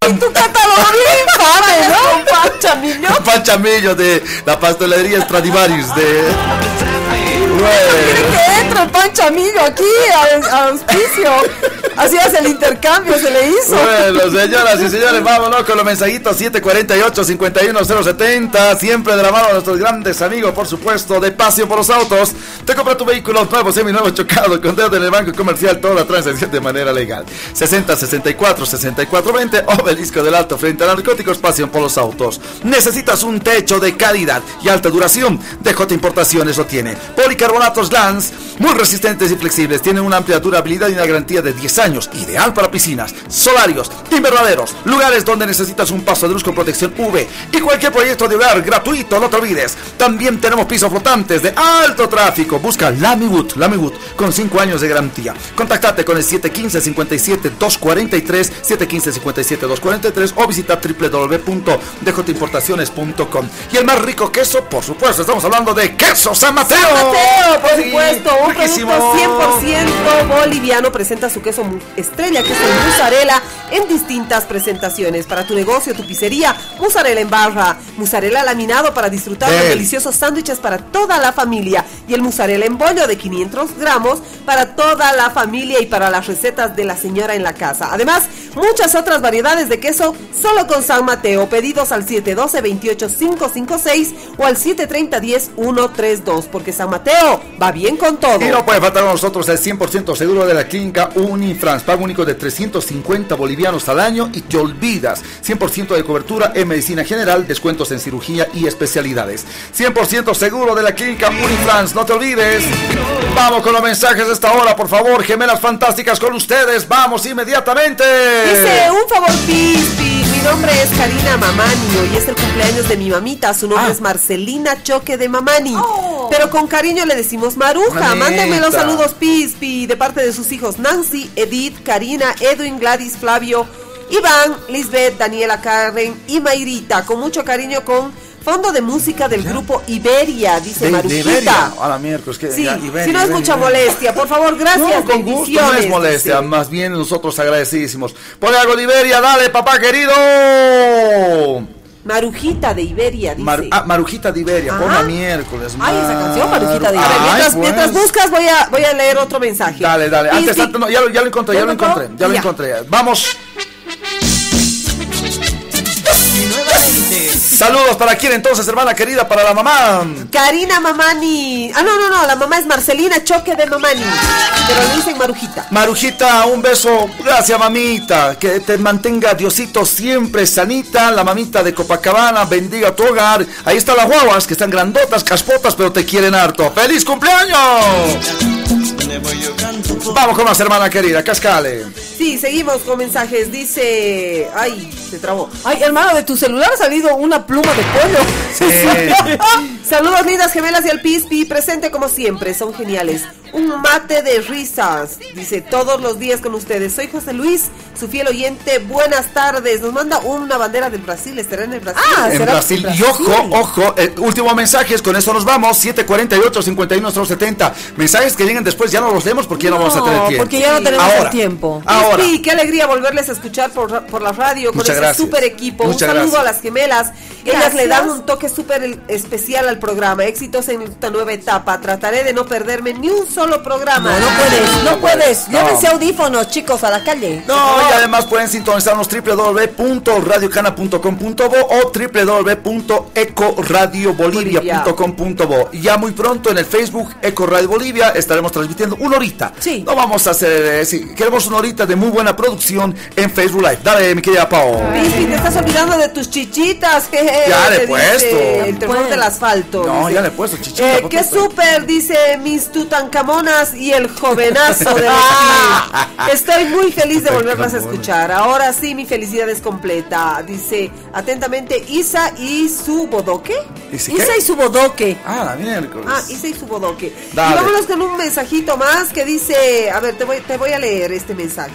Y tu catálogo bien ¿no? Pachamillo. De la pastelería Stradivarius de. Quiere que entre el Panchamillo aquí a, a auspicio. Hace el intercambio, se le hizo. Bueno, señoras y señores, vámonos con los mensajitos 748-51070. Siempre mano de nuestros grandes amigos, por supuesto, de Pasión por los Autos. Te compra tu vehículo nuevo, semi-nuevo, chocado, con dedo en el banco comercial, toda la transacción de manera legal. 60-64-6420, obelisco del alto frente a narcóticos, Pasión por los Autos. Necesitas un techo de calidad y alta duración. DJ Importaciones lo tiene. Policarbonatos Lance muy resistentes y flexibles. Tienen una amplia durabilidad y una garantía de 10 años. Ideal para piscinas, solarios, invernaderos, lugares donde necesitas un paso de luz con protección UV y cualquier proyecto de hogar gratuito, no te olvides. También tenemos pisos flotantes de alto tráfico. Busca Lamiwood, Lamiwood con 5 años de garantía. Contactate con el 715 57 243 715 57 243 o visita www.djimportaciones.com. Y el más rico queso, por supuesto, estamos hablando de queso San Mateo. San Mateo, por Sí, supuesto, un riquísimo. producto 100% boliviano presenta su queso estrella, queso mozzarella en distintas presentaciones para tu negocio, tu pizzería, mozzarella en barra, mozzarella laminado para disfrutar de Del. deliciosos sándwiches para toda la familia y el mozzarella en bollo de 500 gramos para toda la familia y para las recetas de la señora en la casa. Además, muchas otras variedades de queso solo con San Mateo. Pedidos al 712-28-556 o al 730-10-132 porque San Mateo va bien con todo. Y no puede faltar a nosotros el 100% seguro de la clínica Unifrance. Pago único de 350 bolivianos al año y te olvidas. 100% de cobertura en medicina general, descuentos en cirugía y especialidades. 100% seguro de la clínica Unifrance. No te olvides. Vamos con los mensajes de esta hora, por favor. Gemelas fantásticas con ustedes. Vamos inmediatamente. Dice, un favor, Pispi. Mi nombre es Karina Mamani. Hoy es el cumpleaños de mi mamita. Su Ah. nombre es Marcelina Choque de Mamani. Pero con cariño le decimos Maruja. Mándenme los saludos, Pispi, de parte de sus hijos Nancy, Edith, Karina, Edwin, Gladys, Flavio, Iván, Lisbeth, Daniela, Karen y Mayrita. Con mucho cariño con fondo de música del grupo Iberia, dice De, de Marujita. Iberia. A la miércoles. Que, Sí, ya, Iberia, si no es Iberia, mucha molestia, por favor, gracias, No, con gusto, no es molestia, más bien nosotros agradecidísimos. Ponle algo de Iberia, dale, papá querido. Marujita de Iberia, dice. Mar- ah, Marujita de Iberia, Ajá. ponla miércoles. Ay, esa canción, Marujita de Ay, Iberia. Mientras, pues. mientras buscas, voy a, voy a leer otro mensaje. Dale, dale. Antes, antes, no, ya, lo, ya lo encontré, ya ¿Ya lo encontré, ya lo encontré. Vamos. Saludos para quién entonces, hermana querida, para la mamá. Karina Mamani. Ah, no, no, no, la mamá es Marcelina Choque de Mamani. Pero le dicen Marujita. Marujita, un beso. Gracias, mamita. Que te mantenga Diosito siempre sanita. La mamita de Copacabana bendiga tu hogar. Ahí están las guaguas que están grandotas, caspotas, pero te quieren harto. ¡Feliz cumpleaños! Vamos con más, hermana querida. Cascale. Sí, seguimos con mensajes. Dice. Ay, se trabó. Ay, hermano, de tu celular ha salido una pluma de pollo. Saludos, lindas gemelas y al Pispi. Presente como siempre, son geniales. Un mate de risas. Dice todos los días con ustedes. Soy José Luis, su fiel oyente. Buenas tardes. Nos manda una bandera del Brasil. ¿Estará en el Brasil? Ah, En Brasil. Y ojo, ojo, eh, último mensajes, con eso nos vamos. 748 51 70 Mensajes que lleguen después ya no los leemos porque ya no, vamos a tener tiempo. porque ya no tenemos Ahora, el tiempo. Ahora. Qué alegría volverles a escuchar por, por la radio con Muchas ese gracias. super equipo. Muchas un saludo gracias. a las gemelas. Ellas Gracias. le dan un toque súper especial al programa. Éxitos en esta nueva etapa. Trataré de no perderme ni un solo programa. No, no puedes, no puedes. No. Llévense audífonos, chicos, a la calle. No, y además pueden sintonizarnos www.radiocana.com.bo o www.ecoradiobolivia.com.bo. Y Ya muy pronto en el Facebook Eco Radio Bolivia estaremos transmitiendo una horita. Sí. No vamos a hacer, eh, queremos una horita de muy buena producción en Facebook Live. Dale, mi querida Pao. Pispi, te estás olvidando de tus chichitas. jeje, Ya le he puesto. dice El terror del asfalto. No, dice. ya le he puesto chichita. Eh, ¿por qué súper, dice mis tutancamonas y el jovenazo de Estoy muy feliz de volverlas a escuchar. Ahora sí, mi felicidad es completa. Dice atentamente Isa y su bodoque. Isa y su bodoque. Ah, la miércoles. Ah, Isa y su bodoque. Dale. Y vámonos con un mensajito más que dice, a ver, te voy, te voy a leer este mensaje.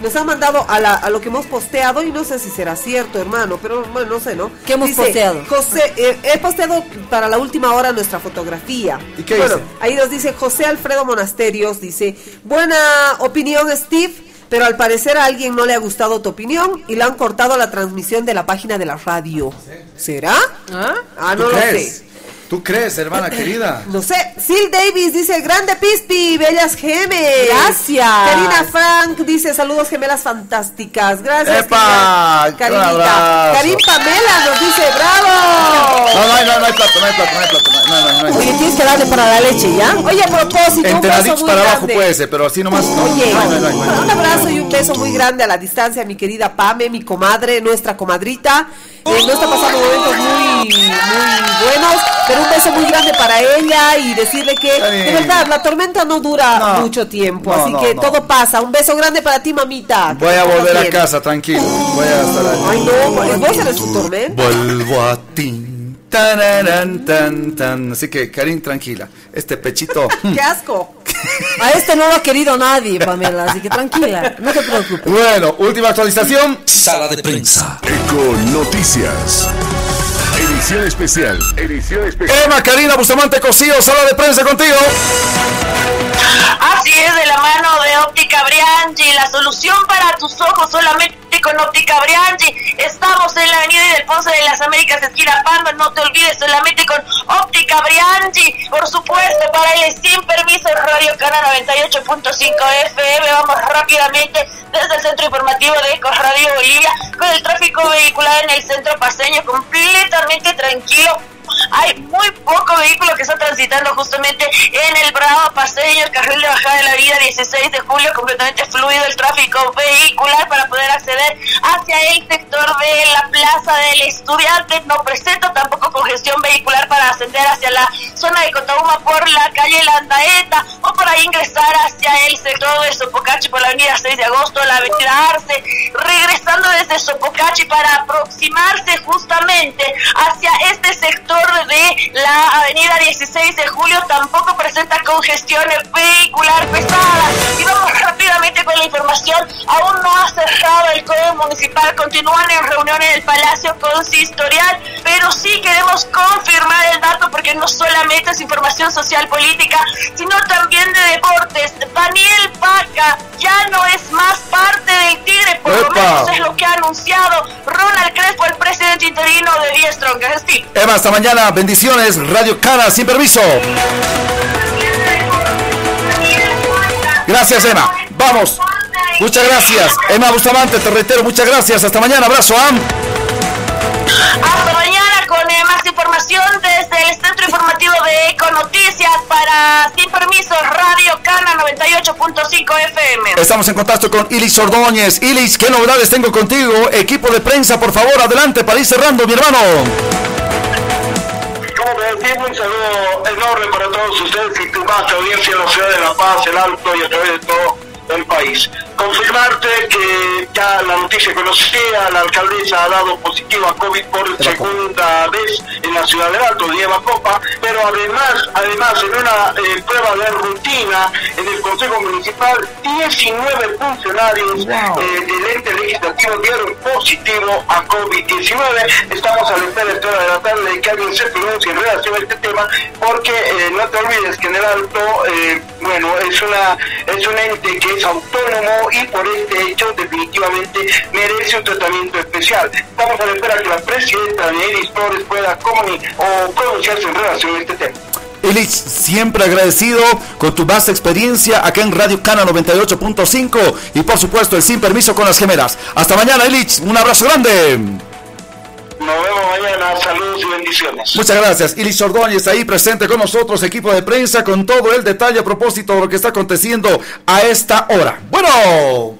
Nos han mandado a, la- a lo que hemos posteado y no sé si será cierto, hermano, pero bueno, no sé, ¿no? ¿Qué hemos Dice, posteado? José, eh, he posteado para la última hora nuestra fotografía. ¿Y qué bueno, dice? ahí nos dice José Alfredo Monasterios, dice, buena opinión Steve, pero al parecer a alguien no le ha gustado tu opinión y le han cortado la transmisión de la página de la radio. ¿Será? ¿Ah? Ah, ¿Tú no lo crees? sé. ¿Tú crees, hermana querida? No sé, Sil Davis dice, grande Pispi, bellas gemes. Gracias. Karina Frank dice, saludos gemelas fantásticas. Gracias. ¡Epa! Karinita. Karim Pamela nos dice, bravo. No, no hay, no, no hay plato, no hay plato, no hay plato. No, no, no, no hay. Oye, tienes que darle para la leche, ¿ya? Oye, a propósito, un beso Enteraditos muy para abajo grande. puede ser, pero así nomás. no. Oye, No, no, no, no, no, no. un abrazo y un beso muy grande a la distancia, mi querida Pame, mi comadre, nuestra comadrita. Eh, no está pasando momentos muy, muy buenos, pero un beso muy grande para ella y decirle que de verdad la tormenta no dura No. mucho tiempo, No, así no, que no. todo pasa. Un beso grande para ti, mamita. Voy a volver a casa, tranquilo. Voy a estar allí. Ay, no, vos eres su tormenta. Vuelvo a ti. Tararán, tan, tan. Así que, Karin, tranquila. Este pechito. ¡Qué asco! A este no lo ha querido nadie, Pamela, así que tranquila, no te preocupes. Bueno, última actualización. Sala de prensa. Eco Noticias. Edición especial. Edición especial. Emma Karina Bustamante Cosío, sala de prensa contigo. Así es, de la mano de Óptica Brianchi, la solución para tus ojos solamente con Óptica Brianchi. Estamos en la avenida del Ponce de las Américas, esquina Pando, no te olvides, solamente con Óptica Brianchi. Por supuesto, para él sin permiso, Radio Cana 98.5 FM. Vamos rápidamente desde el centro informativo de Eco Radio Bolivia, con el tráfico vehicular en el centro paseño completamente tranquilo. Hay muy poco vehículo que está transitando justamente en el Bravo Paseño, el carril de bajada de la vida 16 de julio, completamente fluido el tráfico vehicular para poder acceder hacia el sector de la Plaza del Estudiante. No presenta tampoco congestión vehicular para ascender hacia la zona de Cotauma por la calle Landaeta o para ingresar hacia el sector de Sopocachi por la avenida 6 de agosto, la avenida Arce, regresando desde Sopocachi para aproximarse justamente hacia este sector de la avenida 16 de julio tampoco presenta congestión vehicular pesada. Y vamos rápidamente con la información. Aún no ha cerrado el código municipal, continúan en reunión en el Palacio Consistorial, pero sí queremos confirmar el dato porque no solamente es información social política, sino también de deportes. Daniel Paca ya no es más parte del Tigre, por lo ¡Epa! menos es lo que ha anunciado Ronald Crespo, el presidente interino de Diez Strongest. Steve. Emma, hasta mañana. Bendiciones. Radio Cana, sin permiso. Gracias, Emma. Vamos. Muchas gracias. Emma Bustamante, te reitero, muchas gracias. Hasta mañana. Abrazo, ¿ah? Hasta mañana con eh, más información desde el Centro Informativo de Eco Noticias para Sin Permiso Radio Cana 98.5 FM. Estamos en contacto con Ilis Ordóñez. Ilis, ¿qué novedades tengo contigo? Equipo de prensa, por favor, adelante para ir cerrando, mi hermano. Un saludo enorme para todos ustedes y tu vasta audiencia en la ciudad de La Paz, el Alto y a través de todo el país. Confirmarte que ya la noticia conocida, la alcaldesa ha dado positivo a COVID por segunda vez en la ciudad del Alto, lleva copa, pero además, además en una eh, prueba de rutina en el Consejo Municipal, 19 funcionarios eh, del ente legislativo dieron positivo a COVID-19. Estamos a la espera de la tarde de que alguien se pronuncie en relación a este tema, porque eh, no te olvides que en el Alto, bueno, es una es un ente que es autónomo y por este hecho definitivamente merece un tratamiento especial. Estamos a la espera que la presidenta Neris Torres pueda comuni- o pronunciarse en relación a este tema. Ilich, siempre agradecido con tu vasta experiencia acá en Radio Cana 98.5 y por supuesto el sin permiso con las gemelas. Hasta mañana, Ilich, un abrazo grande. Nos vemos mañana, saludos y bendiciones. Muchas gracias. Ilich Ordóñez ahí presente con nosotros, equipo de prensa, con todo el detalle a propósito de lo que está aconteciendo a esta hora. Bueno,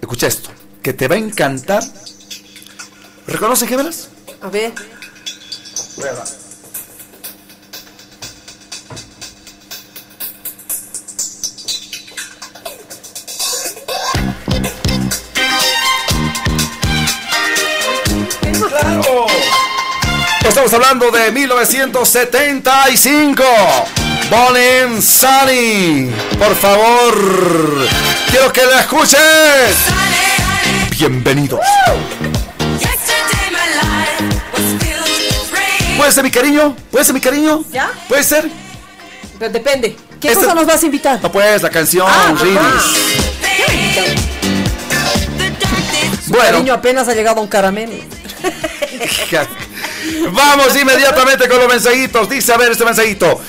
escucha esto, que te va a encantar. ¿Reconoce gemelas? A ver. Estamos hablando de 1975. Bonin Sunny. Por favor, quiero que la escuches. Bienvenidos. ¿Puede ser mi cariño? ¿Puede ser mi cariño? ¿Ya? ¿Puede ser? Pero depende. ¿Qué Este- cosa nos vas a invitar? No, pues, la canción, Ah, ajá. Bueno. Cariño, apenas ha llegado un caramelo. Vamos inmediatamente con los mensajitos. Dice, a ver, este mensajito.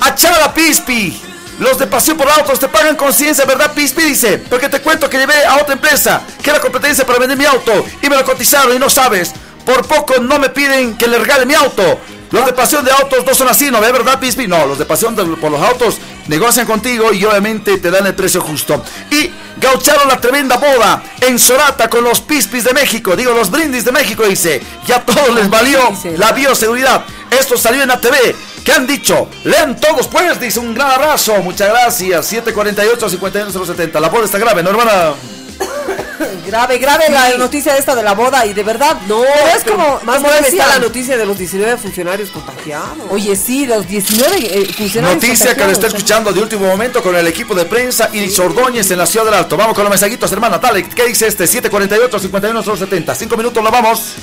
Achala Pispi. Los de Pasión por Autos te pagan conciencia, ¿verdad, Pispi? Dice, porque te cuento que llevé a otra empresa que era competencia para vender mi auto y me lo cotizaron y no sabes. Por poco no me piden que le regale mi auto. Los de Pasión de Autos no son así, ¿no ve, verdad, Pispi? No, los de Pasión por los Autos negocian contigo y obviamente te dan el precio justo. Y gaucharon la tremenda boda en Sorata con los Pispis de México, digo, los Brindis de México, dice. Ya todo les valió la bioseguridad. Esto salió en la TV. ¿Qué han dicho? Lean todos, pues, dice un gran abrazo. Muchas gracias. 748 51070 La boda está grave, ¿no, hermana? Grave, grave la noticia esta de la boda y de verdad No, pero es pero como más grave está la noticia de los 19 funcionarios contagiados. Oye, sí, los 19 eh, funcionarios Noticia que lo está escuchando de último momento con el equipo de prensa Iris Ordóñez en la Ciudad del Alto. Vamos con los mensajitos, hermana. Dale, ¿qué dice este? 748 51070 Cinco minutos, lo vamos.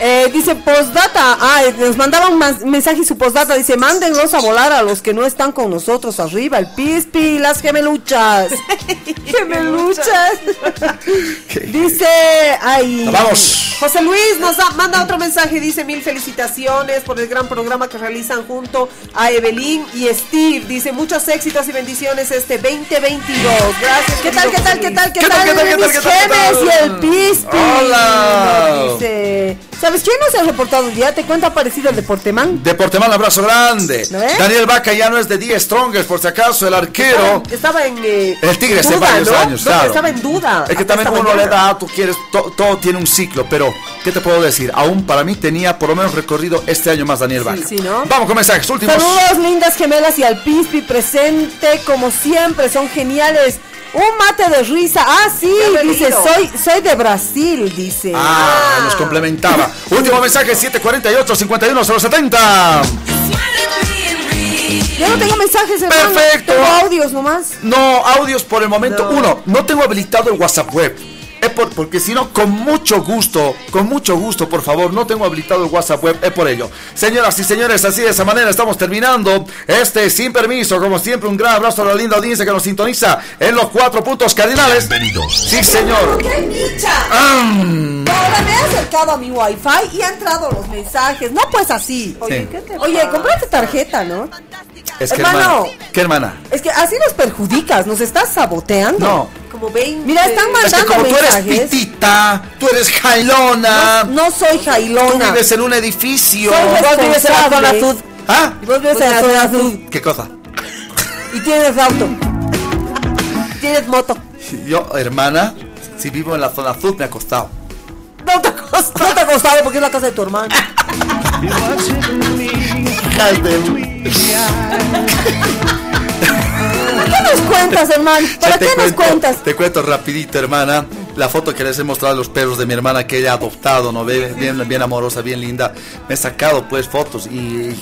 Eh, dice postdata, ah, nos mandaba un mensaje y su postdata dice, mándenlos a volar a los que no están con nosotros arriba, el pispi, las gemeluchas. gemeluchas. dice, ay. Vamos. José Luis nos da- manda otro mensaje, dice mil felicitaciones por el gran programa que realizan junto a Evelyn y Steve. Dice muchos éxitos y bendiciones este 2022. Gracias. ¿Qué tal, qué tal, qué tal, qué ¿Qué tal, tal? qué tal, qué tal, mis qué tal, qué gemes tal? y el pispi. Hola. Nos Dice, ¿sabes quién no se ha reportado día? Te cuento aparecido el Deportemán. Deporteman, abrazo grande. Daniel Vaca ya no es de 10 Strongers, por si acaso, el arquero. Estaba en eh, El Tigre hace varios ¿no? años, No, claro. Estaba en duda. Es que también uno le da, tú quieres, to- todo tiene un ciclo, pero ¿qué te puedo decir? Aún para mí tenía por lo menos recorrido este año más Daniel Vaca. sí, ¿no? Vamos con mensajes últimos. Saludos, lindas gemelas y al Pispi presente, como siempre, son geniales. Un mate de risa. Ah, sí, dice, soy, soy de Brasil, dice. Ah, nos complementaba. Último mensaje 748 51070 Yo no tengo mensajes, hermano. Perfecto. Tengo audios nomás. No, audios por el momento. Uno, no tengo habilitado el WhatsApp web. Es por- porque si no, con mucho gusto, con mucho gusto, por favor, no tengo habilitado el WhatsApp web, es por ello. Señoras y señores, así de esa manera estamos terminando este sin permiso. Como siempre, un gran abrazo a la linda audiencia que nos sintoniza en los cuatro puntos cardinales. Bienvenidos. Sí, señor. ¡Qué micha! Mm. Ahora me he acercado a mi wifi y han entrado los mensajes. No, pues así. Sí. Oye, cómprate tarjeta, ¿no? Es que Hermano. hermana. ¿Qué hermana? Es que así nos perjudicas, nos estás saboteando. No. Como 20. Mira, están Es que mandando como tú eres mensajes. pitita, tú eres jailona, No, no soy tú jailona. vives en un edificio. Soy Vos vives en la zona sud. ¿Ah? Y vos vives en la zona sur ¿Qué cosa? y tienes auto. Tienes moto. Yo, hermana, si vivo en la zona azul, me ha costado. No te ha costado. No te ha costado porque es la casa de tu hermano. ¿Qué nos cuentas, hermano? ¿Para qué nos cuentas? Te cuento rapidito, hermana. La foto que les he mostrado a los perros de mi hermana que ella ha adoptado, ¿no? Ve- Bien, bien amorosa, bien linda. Me he sacado, pues, fotos y...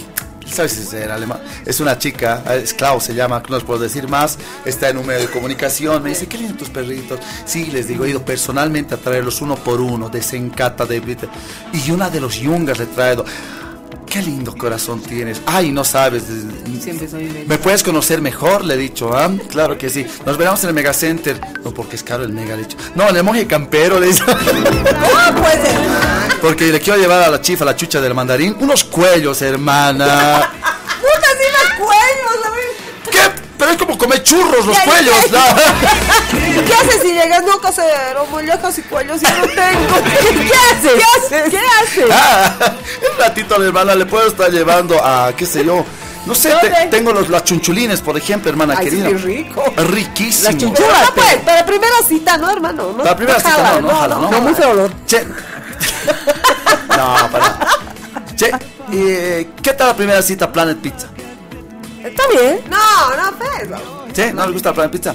¿Sabes si es el alemán? Es una chica, es Klaus se llama, no les puedo decir más. Está en un medio de comunicación. Me dice, ¿qué lindo tus perritos? Sí, les digo, he ido personalmente a traerlos uno por uno. Desencata de... Y una de los yungas le he traído. Qué lindo corazón tienes. Ay, no sabes. Siempre soy medio- ¿Me puedes conocer mejor? Le he dicho, ¿ah? Claro que sí. Nos veremos en el Megacenter. No, porque es caro el Mega, le he dicho. No, en el Monje Campero, le he dicho. Ah, pues. Porque le quiero llevar a la chifa, la chucha del mandarín, unos cuellos, hermana. Pero es como comer churros los cuellos. ¿Qué haces si llegas no casero, mollejas y cuellos y no tengo? ¿Qué haces? ¿Qué haces? ¿Qué haces? Ah, un ratito a la hermana le puedo estar llevando a, qué sé yo. No sé, tengo los, las chunchulines, por ejemplo, hermana Ay, sí, querida. qué rico. Riquísimo. La chunchula, no, pues, para primera cita, no, hermano. No, La primera no cita, jala, no, no jala, ¿no? No, muy feo. Che. No, para. Che, eh, ¿qué tal la primera cita Planet Pizza? Está bien. No, no, pero. ¿Sí? ¿No les gusta Planet Pizza?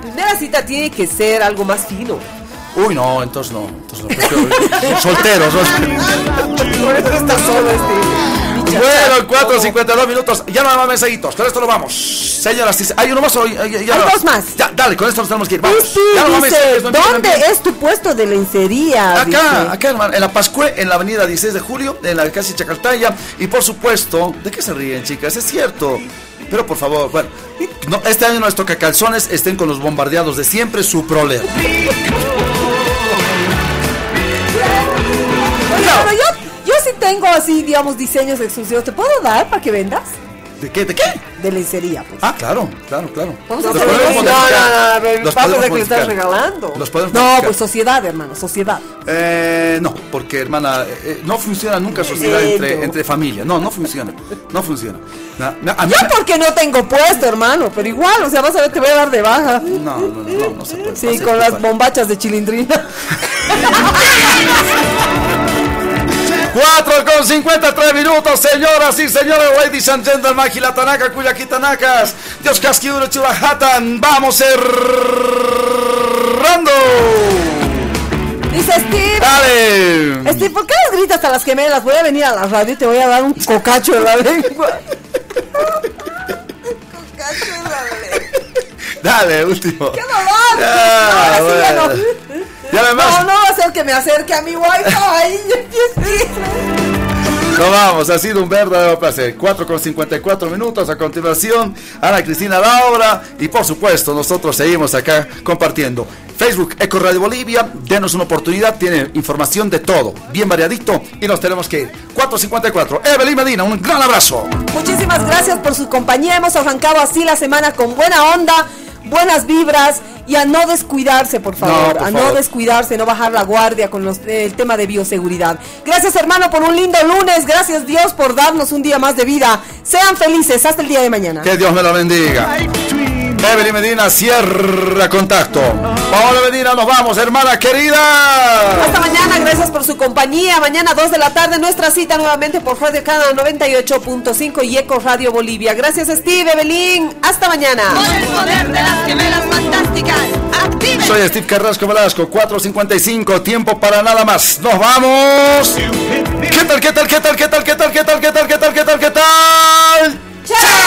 Primera cita tiene que ser algo más fino. Uy, no, entonces no. Entonces no. Por eso está solo este. Bueno, 4.52 minutos. Ya no hay más mensajitos. Con esto lo vamos. Señoras, hay uno más hoy. Ya, ya Hay no- dos más. Ya, dale, con esto nos tenemos que ir. Vamos. Pispi Ya no más dice, mensajes, no empiecen ¿dónde es tu puesto de lencería? Acá, Dice. acá, hermano, en la Pascue, en la avenida 16 de julio, en la casi Chacaltaya. Y por supuesto, ¿de qué se ríen, chicas? Es cierto. Pero por favor, bueno, no, este año no les toca calzones, estén con los bombardeados de siempre, su problema. Oye, pero yo sí tengo así, digamos, diseños exclusivos. ¿Te puedo dar para que vendas? ¿De qué? ¿De qué? De lencería, pues. Ah, claro, claro, claro. Vamos a hacer. No, no, no, Los de que le estás regalando. Los podemos No, pues sociedad, hermano, sociedad. Eh, no, porque hermana, eh, eh, no funciona nunca sociedad entre, no. entre familia. No, no funciona. No funciona. Na- na- a mí- Yo porque no tengo puesto, hermano, pero igual, o sea, vas a ver, te voy a dar de baja. no, no, no, no, no se puede. Sí, no con las bombachas de chilindrina. 4 con 53 minutos, señoras y señores, ladies and gentlemen, Magila Tanaka, Kuyaki Tanakas, Dios Casquiuro Churahatan, vamos cerrando. Dice Steve. Dale. Steve, ¿por qué las gritas a las gemelas? Voy a venir a la radio y te voy a dar un cocacho en la lengua. cocacho en la lengua. Dale, último. ¡Qué dolor! Ya, Ahora sí ya no. bueno. Y además- No, no va a ser que me acerque a mi wifi. Nos vamos, ha sido un verdadero placer. 4 con 54 minutos. A continuación, Ana Cristina Laura. Y por supuesto, nosotros seguimos acá compartiendo. Facebook, Eco Radio Bolivia. Denos una oportunidad. Tiene información de todo. Bien variadito. Y nos tenemos que ir. 454. Evelyn Medina, un gran abrazo. Muchísimas gracias por su compañía. Hemos arrancado así la semana con buena onda, buenas vibras y a no descuidarse, por favor. por a no descuidarse, no bajar la guardia con los- el tema de bioseguridad. Gracias, hermano, por un lindo lunes. Gracias, Dios, por darnos un día más de vida. Sean felices. Hasta el día de mañana. Que Dios me lo bendiga. Evelyn Medina, cierra contacto. Paola Medina, nos vamos, hermana querida. Hasta mañana, gracias por su compañía. Mañana 2 de la tarde, nuestra cita nuevamente por Radio Canal 98.5 y Eco Radio Bolivia. Gracias, Steve, Evelyn. Hasta mañana. el poder de las gemelas fantásticas. Activen. Soy Steve Carrasco Velasco, 4.55, tiempo para nada más. ¡Nos vamos! ¿Qué tal, qué tal, qué tal, qué tal, qué tal, qué tal, qué tal, qué tal, qué tal, qué tal? 차!